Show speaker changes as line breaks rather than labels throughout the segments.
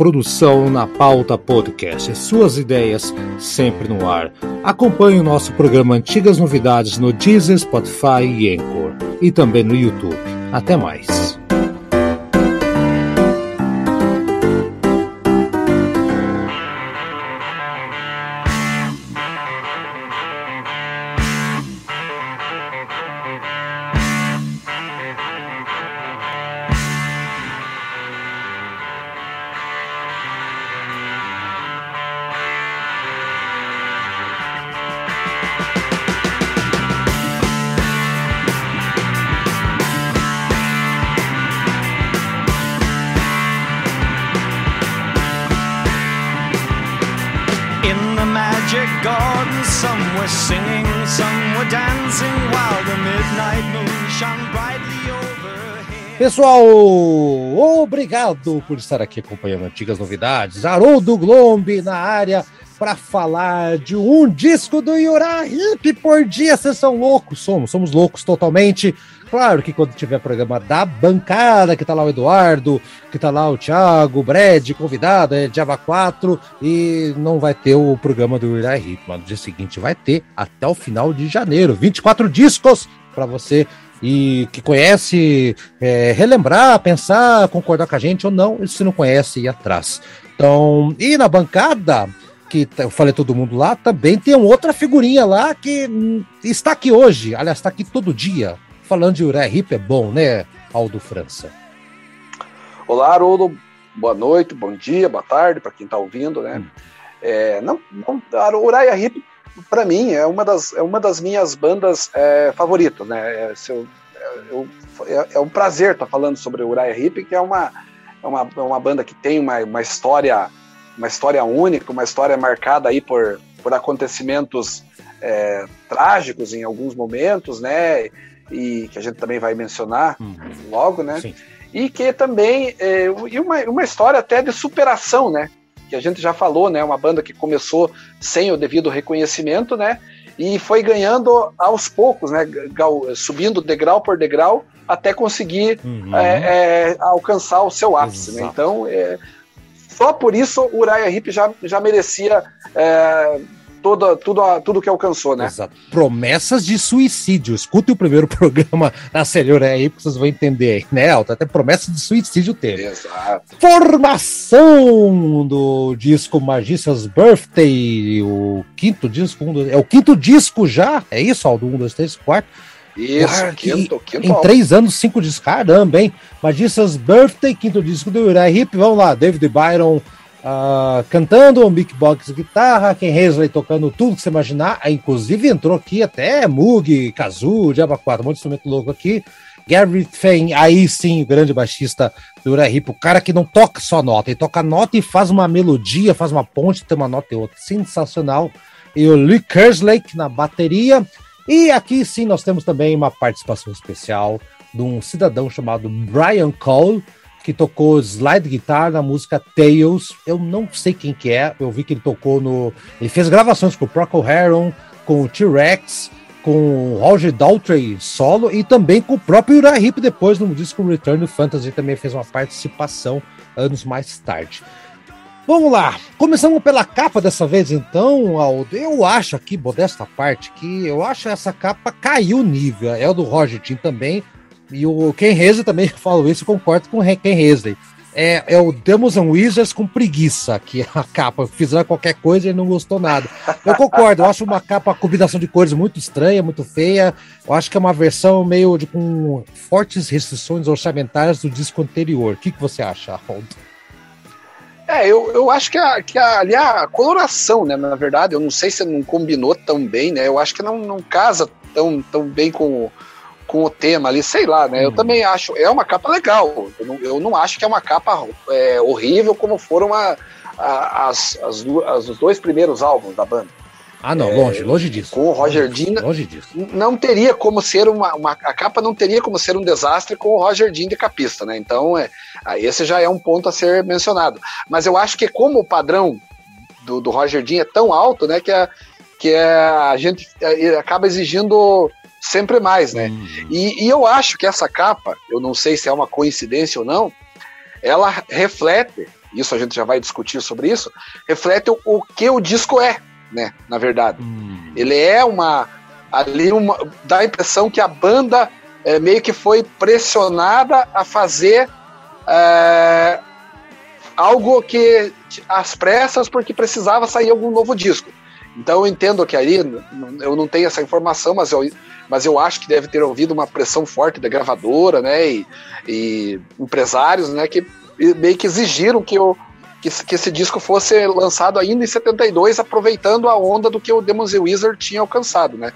produção na Pauta Podcast. Suas ideias sempre no ar. Acompanhe o nosso programa Antigas Novidades no Deezer, Spotify e Anchor. E também no YouTube. Até mais. Pessoal, obrigado por estar aqui acompanhando antigas novidades. Haroldo Glombe na área para falar de um disco do Yura Hip por dia. Vocês são loucos, somos, somos loucos totalmente. Claro que quando tiver programa da bancada, que tá lá o Eduardo, que tá lá o Thiago, o Brad, convidado, é Java 4, e não vai ter o programa do Hip, mas no dia seguinte vai ter até o final de janeiro. 24 discos para você e que conhece, é, relembrar, pensar, concordar com a gente ou não, se não conhece, ir atrás. Então, e na bancada, que eu falei todo mundo lá, também tem outra figurinha lá que hum, está aqui hoje, aliás, está aqui todo dia, falando de Uriah Hip é bom, né, Aldo França?
Olá, Haroldo, boa noite, bom dia, boa tarde para quem está ouvindo, né? Hum. É, não, não, a Hip para mim, é uma das, é uma das minhas bandas é, favoritas, né? É, eu, eu, é, é, um prazer estar tá falando sobre Uriah Heep, que é uma, é uma, é uma banda que tem uma, uma história uma história única, uma história marcada aí por, por acontecimentos é, trágicos em alguns momentos, né? E que a gente também vai mencionar uhum. logo, né? Sim. E que também é, e uma, uma história até de superação, né? que a gente já falou, né? Uma banda que começou sem o devido reconhecimento, né? E foi ganhando aos poucos, né? Subindo degrau por degrau até conseguir uhum. é, é, alcançar o seu ápice, né? Então, é, só por isso o Uriah Heep já, já merecia toda, tudo, tudo que alcançou, né? Exato.
Promessas de suicídio. Escute o primeiro programa da Senhor aí, porque vocês vão entender aí, né, Alta? Até promessa de suicídio teve. Exato. Formação do disco Magician's Birthday, o quinto disco, um, é o quinto disco já? É isso, Aldo? Um, dois, três, quatro. Isso, ah, quinto, quinto Em três anos, cinco discos. Caramba, hein? Magician's Birthday, quinto disco do Uriah Hip. Vamos lá, David Byron uh, cantando, o Mick Box guitarra, Ken Hensley tocando tudo que você imaginar. Aí, inclusive entrou aqui até Moog, Kazoo, Diaba 4, um monte de instrumento louco aqui. Gary Fain, aí sim, o grande baixista do Ura o cara que não toca só nota, ele toca nota e faz uma melodia, faz uma ponte, tem uma nota e outra. Sensacional. E o Lee Kerslake na bateria. E aqui sim nós temos também uma participação especial de um cidadão chamado Brian Cole, que tocou slide guitar na música Tales. Eu não sei quem que é, eu vi que ele tocou no. Ele fez gravações com o Procol Harum, com o T-Rex, com o Roger Daltrey solo e também com o próprio Uriah Heep depois no disco Return to Fantasy também fez uma participação anos mais tarde. Vamos lá, começando pela capa dessa vez então, Aldo. Eu acho aqui, modesta parte, que eu acho essa capa caiu o nível. É o do Roger Tim também, e o Ken Hensley também falou isso, concordo com o Ken Hensley. É, é o Demons and Wizards com preguiça, que é a capa. Fizeram qualquer coisa e não gostou nada. Eu concordo, eu acho uma capa, combinação de cores muito estranha, muito feia. Eu acho que é uma versão meio de com fortes restrições orçamentárias do disco anterior. O que, que você acha, Ronald?
É, eu, eu acho que, a, que a, ali a coloração, né? Na verdade, eu não sei se não combinou tão bem, né? Eu acho que não, não casa tão, tão bem com com o tema ali, sei lá, né? Eu uhum. também acho, é uma capa legal. Eu não, eu não acho que é uma capa é, horrível como foram a, a, as, as, as, os dois primeiros álbuns da banda.
Ah, não, é, longe, longe disso.
Com o Roger Dean. Longe disso. Não teria como ser uma, uma. A capa não teria como ser um desastre com o Roger Dean de capista, né? Então, é, esse já é um ponto a ser mencionado. Mas eu acho que, como o padrão do, do Roger Dean é tão alto, né, que, a, que a gente é, acaba exigindo sempre mais, né? Uhum. E, e, eu acho que essa capa, eu não sei se é uma coincidência ou não, ela reflete isso a gente já vai discutir sobre isso, reflete o, o que o disco é, né? Na verdade. Hum. Ele é uma. Ali uma, dá a impressão que a banda é, meio que foi pressionada a fazer é, algo que às pressas porque precisava sair algum novo disco. Então eu entendo que aí eu não tenho essa informação, mas eu, mas eu acho que deve ter ouvido uma pressão forte da gravadora, né, e, e empresários, né, que meio que exigiram que, eu, que, que, esse disco fosse lançado ainda em 72, aproveitando a onda do que o Demons Wizard tinha alcançado, né.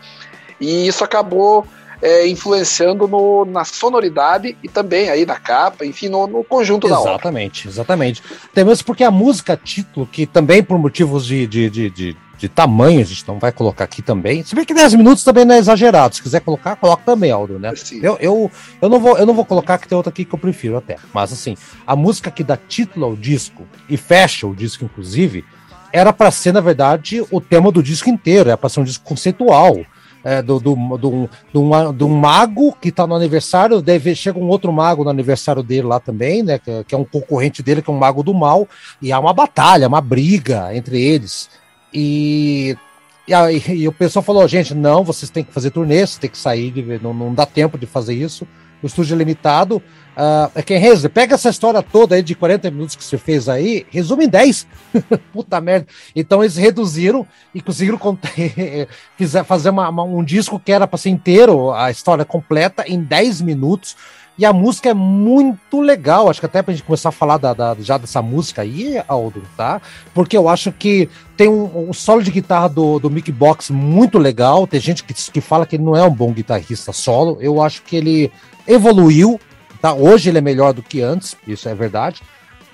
E isso acabou é, influenciando no, na sonoridade e também aí na capa, enfim, no, no conjunto
exatamente, da obra. Exatamente, exatamente. Até mesmo porque a música título, que também por motivos de, de, de, de de tamanho, a gente não vai colocar aqui também. Se bem que 10 minutos também não é exagerado. Se quiser colocar, coloca também, Aldo, né? Eu, eu, eu, não vou, eu não vou colocar que tem outra aqui que eu prefiro até. Mas assim, a música que dá título ao disco e fecha o disco, inclusive, era para ser, na verdade, o tema do disco inteiro, era para ser um disco conceitual. É, do, do, do, do, do mago que tá no aniversário, deve, chega um outro mago no aniversário dele lá também, né? Que, que é um concorrente dele, que é um mago do mal, e há uma batalha, uma briga entre eles. E, e, aí, e o pessoal falou, gente, não, vocês têm que fazer turnê, vocês têm que sair, de, não, não dá tempo de fazer isso. O estúdio é limitado. Uh, é quem resume, pega essa história toda aí de 40 minutos que você fez aí, resume em 10. Puta merda. Então eles reduziram e conseguiram fazer uma, uma, um disco que era para ser inteiro, a história completa, em 10 minutos. E a música é muito legal. Acho que até pra gente começar a falar da, da, já dessa música aí, Aldo, tá? Porque eu acho que tem um, um, solo de guitarra do, do Mickey Box muito legal. Tem gente que, que fala que ele não é um bom guitarrista solo. Eu acho que ele evoluiu, tá? Hoje ele é melhor do que antes, isso é verdade.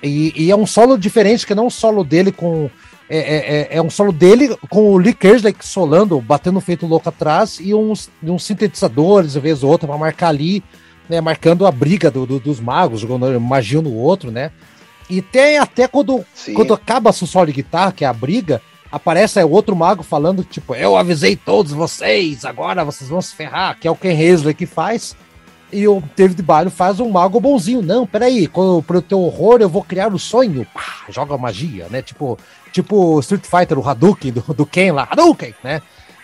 E, e é um solo diferente, que não um solo dele com. É, é, é, é um solo dele com o Lee Kerslake solando, batendo feito louco atrás, e uns, uns sintetizadores, às vezes outra, para marcar ali né, marcando a briga do, do, dos magos, jogando magia no outro, né? E tem até quando, quando acaba o solo de guitarra, que é a briga, aparece o outro mago falando, tipo, eu avisei todos vocês, agora vocês vão se ferrar, que é o Ken Hensley que faz. E o David Barrio faz um mago bonzinho. Não, peraí, quando, pro teu horror eu vou criar o sonho. Pá, joga magia, né? Tipo, tipo Street Fighter, o Hadouken do, do Ken lá, Hadouken, né?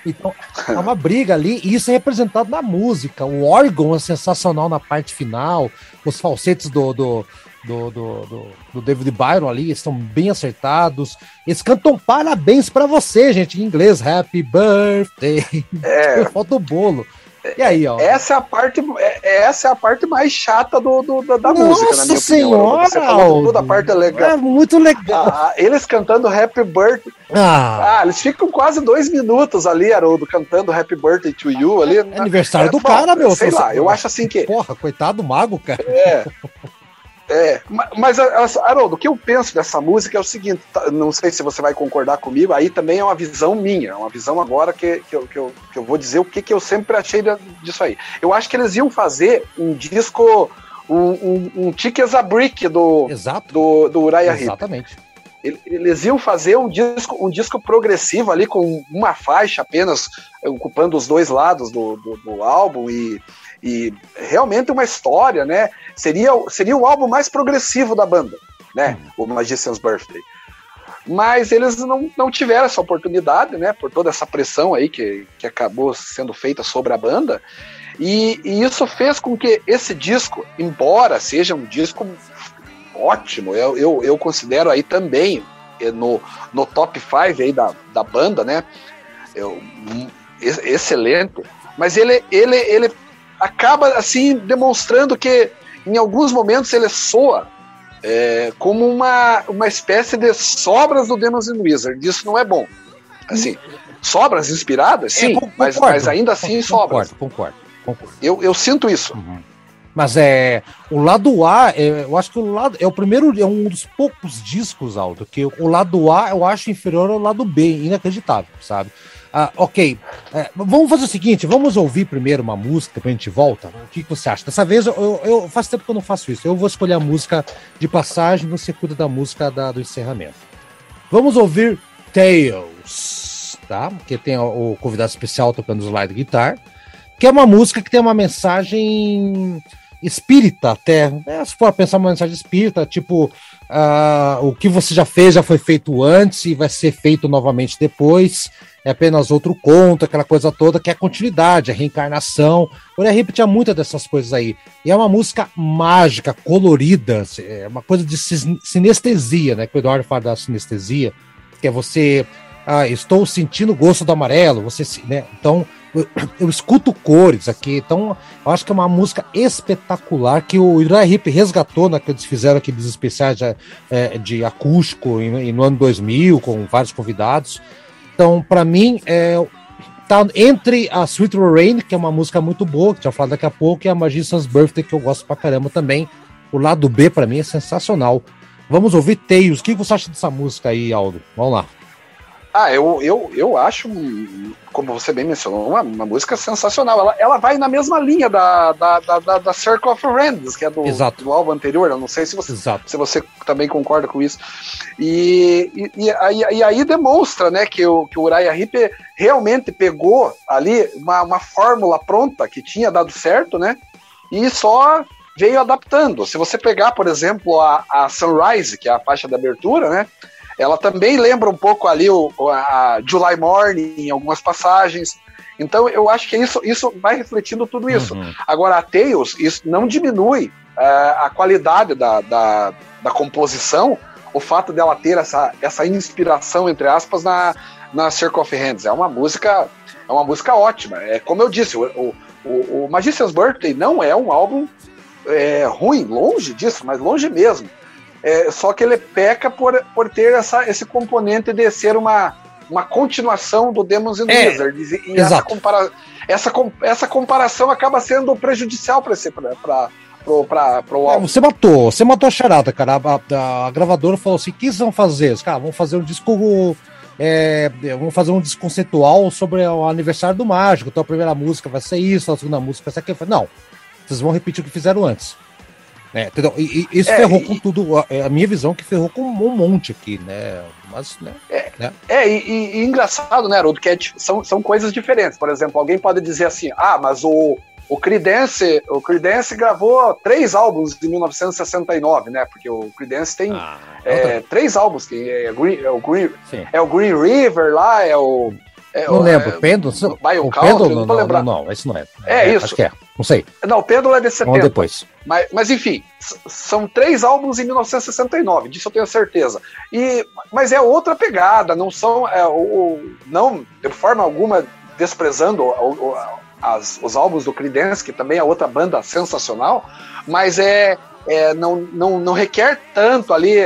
Então, é uma briga ali, e isso é representado na música. O órgão é sensacional na parte final, os falsetes do, do, do, do, do David Byron ali estão bem acertados. Eles cantam parabéns para você, gente, em inglês. Happy birthday. É. Falta o bolo.
E aí, ó. Essa é a parte, é, essa é a parte mais chata do, do da, da música,
na minha senhora,
opinião. Você falou toda a parte legal.
É muito legal.
Ah, eles cantando Happy Birthday. Ah. ah. eles ficam quase dois minutos ali, Haroldo, cantando Happy Birthday to You ali.
É aniversário é, do cara, meu.
Sei lá, eu acho assim que.
Porra, coitado do mago, cara. É.
É, mas, Haroldo, o que eu penso dessa música é o seguinte: tá, não sei se você vai concordar comigo, aí também é uma visão minha, é uma visão agora que, que, eu, que, eu, que eu vou dizer o que, que eu sempre achei disso aí. Eu acho que eles iam fazer um disco, um, um, um a Brick do,
Exato.
do, do Uriah Heep.
Exatamente.
Eles iam fazer um disco, um disco progressivo ali com uma faixa apenas ocupando os dois lados do, do, do álbum e e realmente uma história, né? Seria, seria o álbum mais progressivo da banda, né? O Magician's Birthday. Mas eles não, não tiveram essa oportunidade, né? Por toda essa pressão aí que, que acabou sendo feita sobre a banda. E, e isso fez com que esse disco, embora seja um disco ótimo, eu, eu, eu considero aí também eh, no, no top 5 aí da, da banda, né? Eu, excelente. Mas ele, ele, ele acaba assim demonstrando que em alguns momentos ele soa é, como uma, uma espécie de sobras do Demons and Wizard. Isso não é bom. Assim, sobras inspiradas, é, sim, é, concordo, mas, mas, ainda assim concordo, sobras.
Concordo, concordo.
Eu, eu sinto isso.
Uhum. Mas é o lado A, é, eu acho que o lado é o primeiro, é um dos poucos discos, Aldo, que o lado A eu acho inferior ao lado B, inacreditável, sabe? Ah, ok. É, vamos fazer o seguinte: vamos ouvir primeiro uma música, depois a gente volta. O que, que você acha? Dessa vez eu, eu, faz tempo que eu não faço isso. Eu vou escolher a música de passagem, você cuida da música da, do encerramento. Vamos ouvir Tales, tá? Que tem o, o convidado especial tocando slide guitar, que é uma música que tem uma mensagem espírita até. Né? Se for pensar uma mensagem espírita, tipo uh, o que você já fez já foi feito antes e vai ser feito novamente depois. É apenas outro conto, aquela coisa toda que é continuidade, a reencarnação. O Heep tinha muitas dessas coisas aí. E é uma música mágica, colorida, é uma coisa de sinestesia, né? Que o Eduardo fala da sinestesia, que é você ah, estou sentindo o gosto do amarelo, você, né? Então, eu, eu, escuto cores aqui, então eu acho que é uma música espetacular que o Uriah Heep resgatou, né, que eles fizeram aqueles especiais de, é, de acústico em, no ano 2000, com vários convidados. Então, para mim, é, tá entre a Sweet Rain, que é uma música muito boa, que já falar daqui a pouco, e a Magician's Birthday, que eu gosto pra caramba também. O lado B, para mim, é sensacional. Vamos ouvir Tails. O que você acha dessa música aí, Aldo? Vamos lá.
Ah, eu, eu, eu acho, como você bem mencionou, uma, uma música sensacional. Ela, ela vai na mesma linha da, da, da, da Circle of Friends, que é do, do álbum anterior. Eu não sei se você, Exato. se você também concorda com isso. E, e, e, aí, e aí demonstra né, que, o, que o Uriah Heep realmente pegou ali uma, uma fórmula pronta que tinha dado certo, né? E só veio adaptando. Se você pegar, por exemplo, a, a Sunrise, que é a faixa de abertura, né? Ela também lembra um pouco ali o, a July Morning em algumas passagens. Então eu acho que isso, isso vai refletindo tudo isso. Uhum. Agora, a Tails, isso não diminui uh, a qualidade da, da, da, composição, o fato dela ter essa, essa inspiração, entre aspas, na, na Circle of Hands. É uma música, é uma música ótima. É como eu disse, o, o, o Magician's Birthday não é um álbum é, ruim, longe disso, mas longe mesmo. É, só que ele peca por, por ter essa, esse componente de ser uma, uma continuação do Demons and é, Wizards. E, e essa, compara essa, essa comparação acaba sendo prejudicial para esse. Pra, pra, Pro, pra, pro
é, você matou, você matou a charada, cara. A, a, a gravadora falou assim: o que vão fazer? Cara, vamos fazer um disco. É, vamos fazer um disco conceitual sobre o aniversário do mágico. Então a primeira música vai ser isso, a segunda música vai ser aquilo. Não, vocês vão repetir o que fizeram antes. É, entendeu? E, e isso é, ferrou e, com tudo. É a minha visão que ferrou com um monte aqui, né? Mas, né?
É,
né?
é e, e, engraçado, né, Haroldo, que é, são, são coisas diferentes. Por exemplo, alguém pode dizer assim: ah, mas o, o Creedence, o Creedence gravou três álbuns em 1969, né? Porque o Creedence tem ah, é, três álbuns, que é, Green, é, o Green, é o Green River lá, é o
é, não lembro. É? O Pêndulo? Não, não, não, não, esse não é.
É, é, isso.
Acho que é. Não sei.
Não, o Pêndulo é de 70. Vamos
depois.
Mas, mas enfim, são três álbuns em 1969, disso eu tenho certeza. E, mas é outra pegada, não são. É, o, não, de forma alguma, desprezando o, o, as, os álbuns do Creedence, que também é outra banda sensacional, mas é, é não, não, não requer tanto ali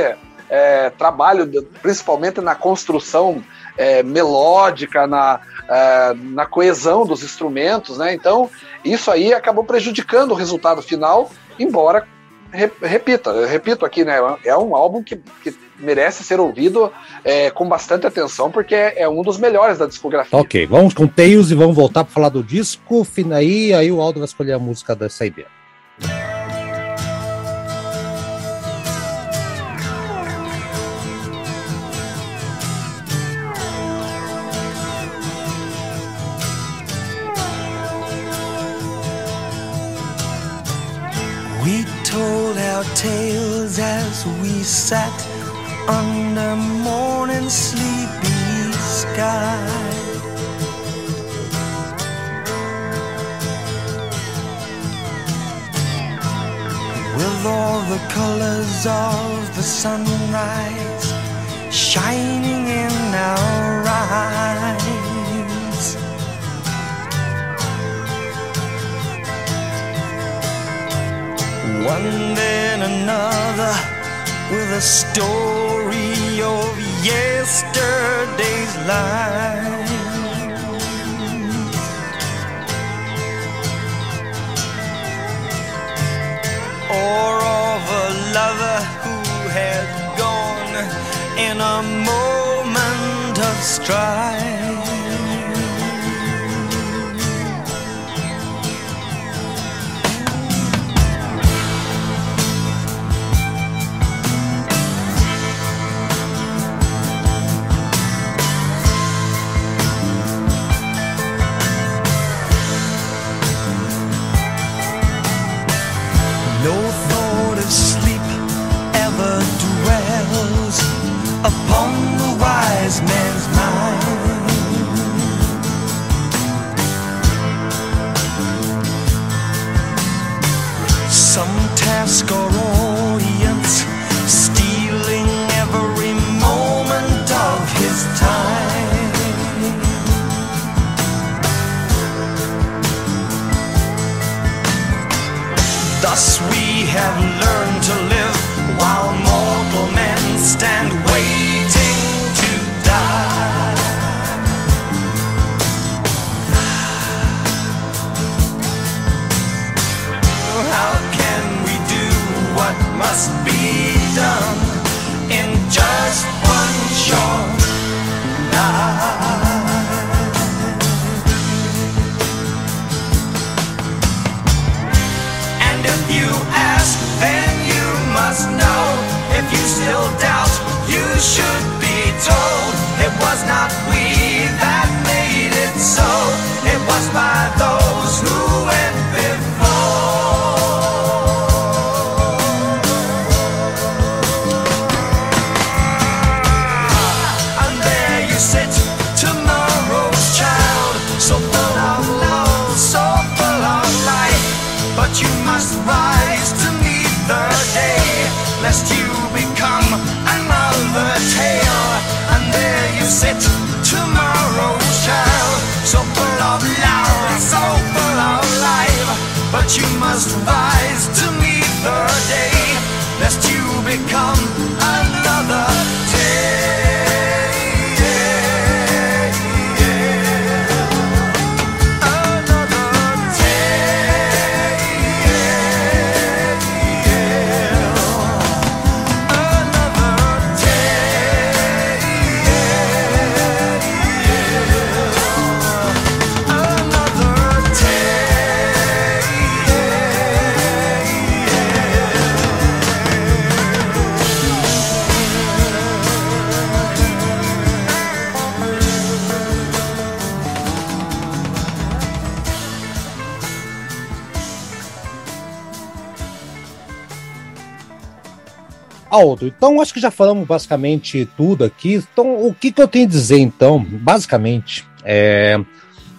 é, trabalho, principalmente na construção é, melódica, na, é, na coesão dos instrumentos, né? Então, isso aí acabou prejudicando o resultado final, embora, re, repita, repito aqui, né? É um álbum que, que merece ser ouvido é, com bastante atenção, porque é, é, um dos melhores da discografia.
Ok, vamos com Tails e vamos voltar para falar do disco, aí, aí o Aldo vai escolher a música dessa ideia. We sat under morning sleepy sky. With all the colors of the sunrise shining in our eyes. one then another with a story of yesterday's life. Or of a lover who had gone in a moment of strife.
Upon the wise man's mind. Some task or miles to buy.
Aldo, então acho que já falamos basicamente tudo aqui. Então, o que, que eu tenho a dizer, então? Basicamente, é,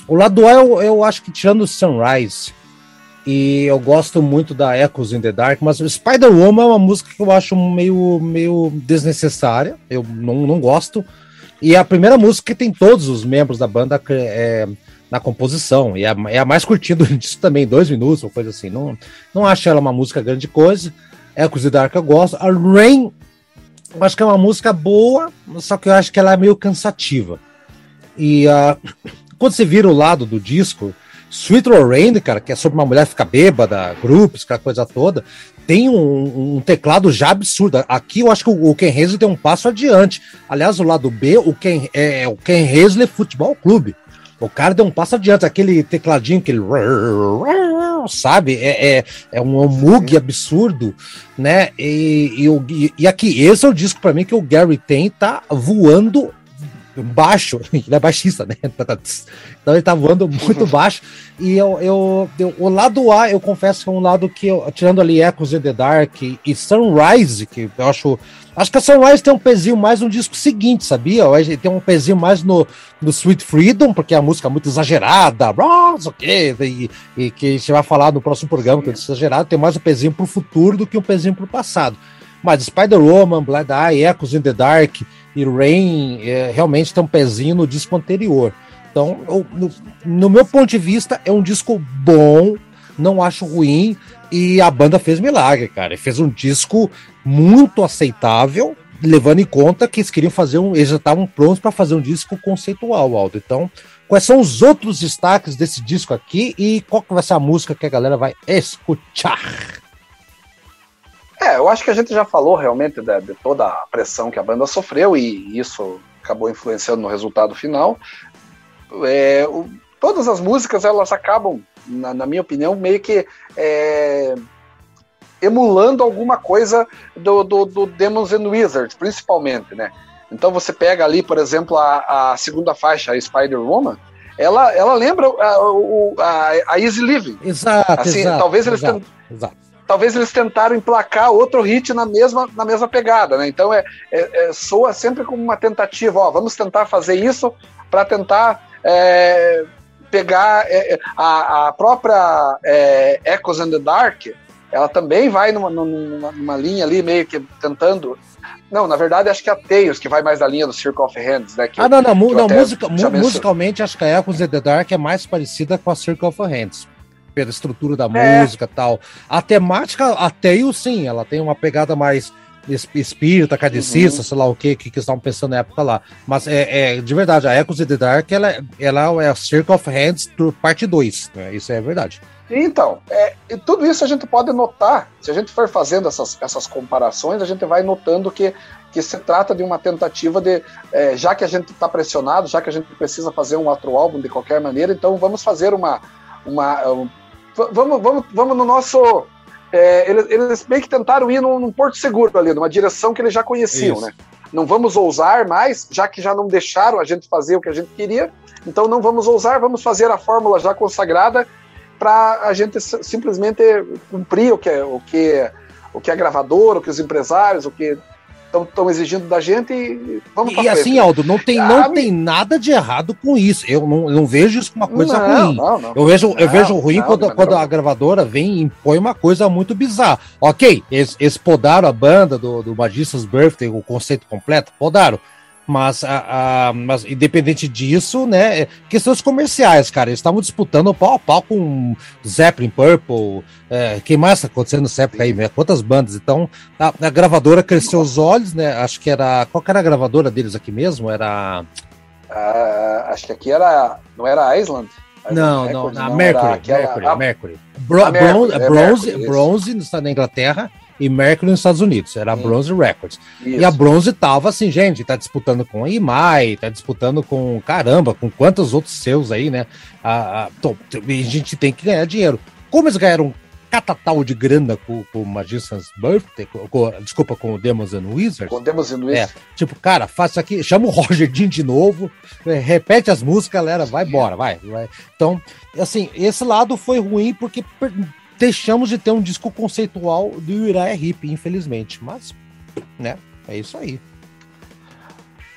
o lado A eu, eu acho que tirando o Sunrise, e eu gosto muito da Echoes in the Dark, mas Spider-Woman é uma música que eu acho meio, meio desnecessária, eu não, não gosto. E é a primeira música que tem todos os membros da banda é, na composição, e é, é a mais curtida disso também, dois minutos, uma coisa assim. Não, não acho ela uma música grande coisa. In the Dark eu gosto. A Rain, eu acho que é uma música boa, só que eu acho que ela é meio cansativa. E uh, quando você vira o lado do disco, Sweet Lorraine, cara, que é sobre uma mulher ficar bêbada, grupos, aquela coisa toda, tem um, um, teclado já absurdo. Aqui eu acho que o, Ken Hensley tem um passo adiante. Aliás, o lado B, o Ken, é, o Ken Hensley Futebol Clube. O cara deu um passo adiante, aquele tecladinho, aquele. Sabe? É, é, é um mug absurdo, né? E, e, e aqui, esse é o disco para mim que o Gary tem, tá voando baixo, ele é baixista, né? Então ele tá voando muito baixo. E eu, eu, eu, o lado A, eu confesso que é um lado que, eu, tirando ali Echoes in the Dark e, e Sunrise, que eu acho. Acho que a Sunrise tem um pezinho mais no disco seguinte, sabia? Tem um pezinho mais no, no Sweet Freedom, porque a música é muito exagerada, não sei o quê, e, e que a gente vai falar no próximo programa, que é exagerado, tem mais um pezinho pro futuro do que um pezinho pro passado. Mas Spider-Woman, Blood Eye, Echoes in the Dark e Rain é, realmente tem um pezinho no disco anterior. Então, eu, no, no, meu ponto de vista, é um disco bom, não acho ruim, e a banda fez milagre, cara. Fez um disco muito aceitável, levando em conta que eles queriam fazer um. Eles já estavam prontos para fazer um disco conceitual, Aldo. Então, quais são os outros destaques desse disco aqui e qual que vai ser a música que a galera vai escutar?
É, eu acho que a gente já falou realmente de, de, toda a pressão que a banda sofreu e isso acabou influenciando no resultado final. É, o, todas as músicas elas acabam, na, na minha opinião, meio que é, emulando alguma coisa do, do, do, Demons and Wizards, principalmente, né? Então você pega ali, por exemplo, a, a segunda faixa, a Spider-Woman, ela, ela lembra a, a, a, Easy Living.
Exato,
assim,
exato
Talvez eles
exato,
tenham,
exato
talvez eles tentaram emplacar outro hit na mesma, na mesma pegada, né? Então é, é, é soa sempre como uma tentativa, ó, vamos tentar fazer isso para tentar é, pegar é, é, a, a, própria é, Echoes in the Dark, ela também vai numa, numa, numa, linha ali meio que tentando não, na verdade, acho que é a Tails que vai mais na linha do Circle of Hands, né?
ah, não, não, não música, musicalmente, acho que a Echoes in the Dark é mais parecida com a Circle of Hands pela estrutura da é. música tal. A temática, a Tail, sim, ela tem uma pegada mais espírita, cadecista, uhum. sei lá o que, que, estavam pensando na época lá. Mas é, é de verdade, a Echoes in the Dark, ela, ela é a Circle of Hands parte 2, né? Isso é verdade.
Então, é, tudo isso a gente pode notar, se a gente for fazendo essas, essas comparações, a gente vai notando que, que se trata de uma tentativa de, é, já que a gente está pressionado, já que a gente precisa fazer um outro álbum de qualquer maneira, então vamos fazer uma, uma, vamos, vamos, vamos no nosso. É, eles, eles meio que tentaram ir num, num, porto seguro ali, numa direção que eles já conheciam, Isso. né? Não vamos ousar mais, já que já não deixaram a gente fazer o que a gente queria, então não vamos ousar, vamos fazer a fórmula já consagrada para a gente simplesmente cumprir o que, o que, o que a gravadora, o que os empresários, o que estão exigindo da gente e
vamos E assim, Aldo, não tem, não ah, tem nada de errado com isso. Eu não, não vejo isso como uma coisa não, ruim. Não, não. Eu vejo, eu vejo ruim quando, quando a gravadora vem e impõe uma coisa muito bizarra. Ok, eles, eles podaram a banda do, do Magician's Birthday, o conceito completo, podaram. Mas, a, a, mas independente disso, né? É, questões comerciais, cara. Eles estavam disputando pau a pau com Zeppelin, Purple. É, quem mais está acontecendo no Zeppelin aí, né? Quantas bandas? Então, a, a, gravadora cresceu os olhos, né? Acho que era. Qual que era a gravadora deles aqui mesmo? Era.
Uh, acho que aqui era. Não era Island?
Não, não, não, Mercury, Mercury, a, Mercury. Bro, Mercury, bronze, é bronze, Mercury, bronze na Inglaterra e Mercury nos Estados Unidos, era a Bronze Records. Isso. E a Bronze tava assim, gente, tá disputando com a IMAI, tá disputando com, caramba, com quantos outros seus aí, né? A, a, a gente tem que ganhar dinheiro. Como eles ganharam catatal de grana com, o Magician's Birthday, com, com, desculpa, com o Demons and Wizards.
Com Demons and Wizards.
É, tipo, cara, faça aqui, chama o Roger Dean de novo, é, repete as músicas, galera, vai embora, vai, vai. Então, assim, esse lado foi ruim porque deixamos de ter um disco conceitual do Uriah Heep, infelizmente. Mas, né, é isso aí.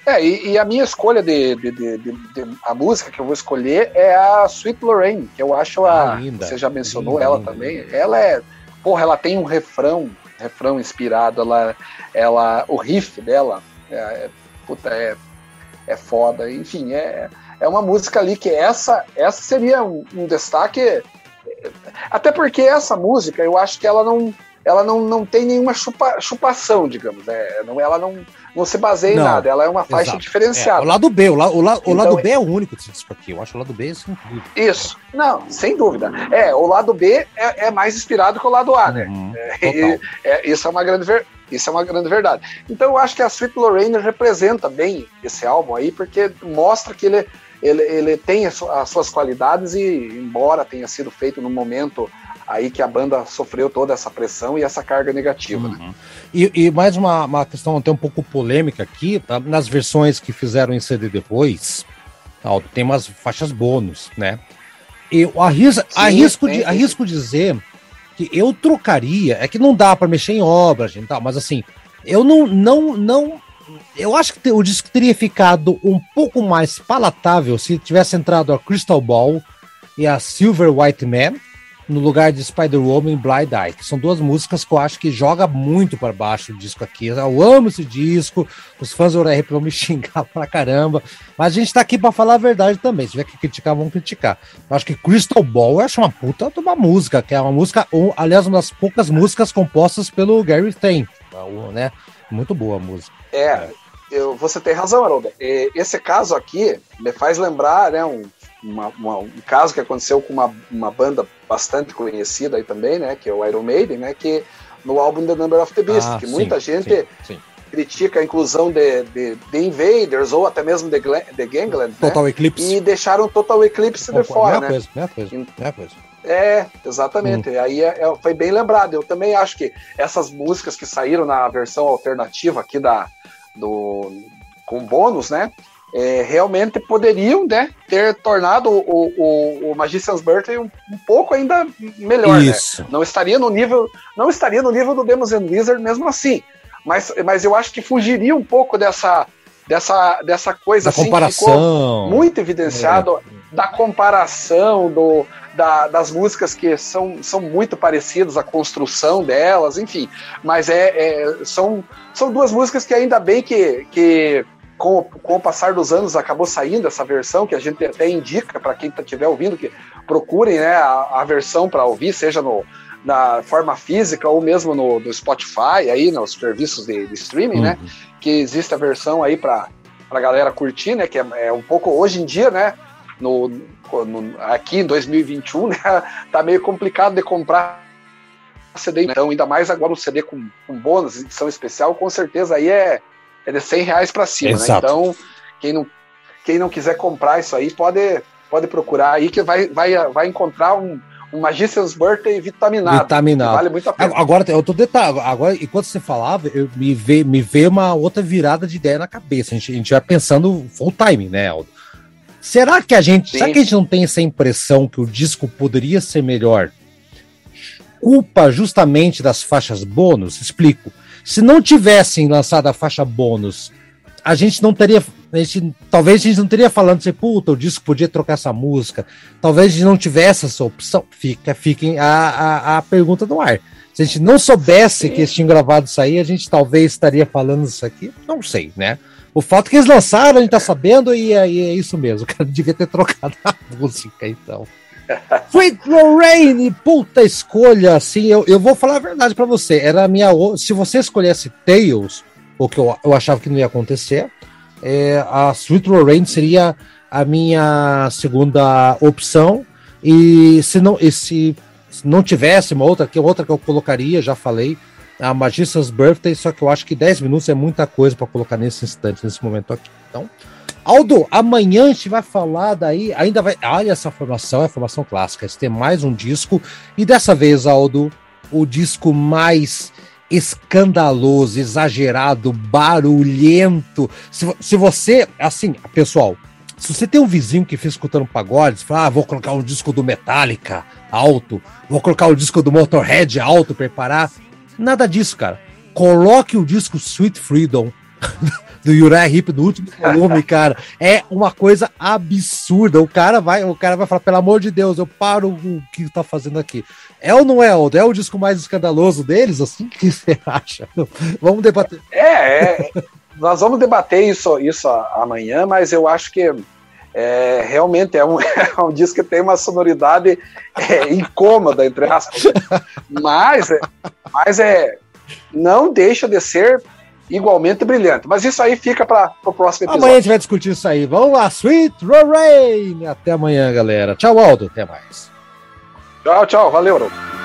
É, e, e a minha escolha de, de, de, de, a música que eu vou escolher é a Sweet Lorraine, que eu acho a. Linda, você já mencionou linda, ela linda, também. Ela é. Porra, ela tem um refrão, refrão inspirado, ela. ela o riff dela é, é, puta, é, é foda. Enfim, é, é uma música ali que essa, essa seria um, um destaque até porque essa música, eu acho que ela não, ela não, não tem nenhuma chupa, chupação, digamos. Né? Não, ela não, não se baseia não, em nada, ela é uma faixa exato. diferenciada. É,
o lado B, o, la, o, la, então, o lado B é o único desse disco aqui. Eu acho o lado B
assim. Isso, não, sem dúvida. É, o lado B é, é mais inspirado que o lado A, né? Uhum, é, é, isso, é uma grande ver, isso é uma grande verdade. Então eu acho que a Sweet Lorraine representa bem esse álbum aí, porque mostra que ele ele, ele tem as suas qualidades e, embora tenha sido feito no momento aí que a banda sofreu toda essa pressão e essa carga negativa. Né? Uhum. Né?
E, e, mais uma, uma questão até um pouco polêmica aqui, tá? nas versões que fizeram em CD depois, tem umas faixas bônus, né? Eu arrisco, Sim, arrisco, de, arrisco dizer que eu trocaria, é que não dá para mexer em obra, gente, tal, mas assim, eu não, não, não eu acho que o disco teria ficado um pouco mais palatável se tivesse entrado a Crystal Ball e a Silver White Man no lugar de Spider-Woman e Blind Eye, que são duas músicas que eu acho que joga muito para baixo o disco aqui. Eu amo esse disco, os fãs do URP vão me xingar pra caramba, mas a gente tá aqui para falar a verdade também. Se tiver que criticar, vamos criticar. Eu acho que Crystal Ball eu acho uma puta de uma música, que é uma música, ou, aliás, uma das poucas músicas compostas pelo Gary Thain, né? Muito boa a música.
É, eu, você tem razão, Haroldo. Esse caso aqui me faz lembrar né, um, uma, uma, um caso que aconteceu com uma, uma banda bastante conhecida aí também, né, que é o Iron Maiden, né, que no álbum The Number of the Beast, ah, que sim, muita gente sim, sim. critica a inclusão de, de, de, Invaders ou até mesmo de, de Gangland, né,
Total né, Eclipse.
e deixaram Total Eclipse de fora, né?
Coisa, minha coisa, minha coisa.
É, exatamente. Hum. Aí é, é, foi bem lembrado. Eu também acho que essas músicas que saíram na versão alternativa aqui da, do, com bônus, né? É, realmente poderiam né, ter tornado o, o, o Magician's Birthday um, um, pouco ainda melhor. Né? Isso. Né? Não estaria no nível, não estaria no nível do Demons and Wizard mesmo assim. Mas, mas eu acho que fugiria um pouco dessa dessa, dessa coisa
da assim, comparação.
muito evidenciado é. da comparação do, da, das músicas que são, são muito parecidas, a construção delas, enfim. Mas é, é, são, são duas músicas que ainda bem que, que com, com o passar dos anos acabou saindo essa versão, que a gente até indica para quem estiver ouvindo que procurem né, a, a versão para ouvir, seja no, na forma física ou mesmo no, no Spotify, aí nos serviços de, de streaming, né, uhum. né? Que existe a versão aí para a galera curtir, né? Que é, é, um pouco hoje em dia, né? No, no, aqui em 2021, né, tá meio complicado de comprar CD, então ainda mais agora um CD com, com bônus, edição especial, com certeza aí é, é de 100 reais para cima, né? Então, quem não, quem não quiser comprar isso aí, pode, pode procurar aí que vai, vai, vai encontrar um, um Magician's Birthday vitaminado.
Vitaminado.
Vale
muito a pena. Agora, eu tô detalhe, agora, enquanto você falava, eu, me, veio, me veio uma outra virada de ideia na cabeça. A gente, a gente vai pensando full time, né, Aldo? Será que a gente. Sim. Será que a gente não tem essa impressão que o disco poderia ser melhor? Culpa justamente das faixas bônus? Explico. Se não tivessem lançado a faixa bônus, a gente não teria. A gente, talvez a gente não teria falando assim, puta, o disco podia trocar essa música. Talvez a gente não tivesse essa opção. Fica, fiquem a, a, a pergunta no ar. Se a gente não soubesse que eles tinham gravado isso aí, a gente talvez estaria falando isso aqui. Não sei, né? O fato é que eles lançaram, a gente tá sabendo, e é, é isso mesmo. O cara devia ter trocado a música, então. Sweet Lorraine, puta escolha, assim, eu, eu vou falar a verdade para você. Era a minha. Se você escolhesse Tails, o que eu, eu achava que não ia acontecer, é, a Sweet Lorraine seria a minha segunda opção. E se não, e se, se não tivesse uma outra, que outra que eu colocaria, já falei, a Magician's Birthday, só que eu acho que 10 minutos é muita coisa para colocar nesse instante, nesse momento aqui. Então, Aldo, amanhã a gente vai falar daí, ainda vai. Olha essa formação, é a formação clássica. Tem mais um disco, e dessa vez, Aldo, o disco mais escandaloso, exagerado, barulhento. Se, se você, assim, pessoal, se você tem um vizinho que fica escutando pagodes, fala, ah, vou colocar um disco do Metallica alto, vou colocar o um disco do Motorhead alto para parar. Nada disso, cara. Coloque o disco Sweet Freedom do Uriah Heep no último volume, cara. É uma coisa absurda. O cara vai, o cara vai falar, pelo amor de Deus, eu paro o que tá fazendo aqui. É ou não é, Aldo? É o disco mais escandaloso deles? Assim, o que você acha? Vamos debater.
É, é nós vamos debater isso, isso amanhã, mas eu acho que é, realmente é um, é um disco que tem uma sonoridade é, incômoda, entre aspas. Mas, mas é, não deixa de ser igualmente brilhante. Mas isso aí fica para o próximo
episódio. Amanhã a gente vai discutir isso aí. Vamos lá, Sweet Lorraine. Até amanhã, galera. Tchau, Aldo. Até mais.
Tchau, tchau. Valeu, Aldo.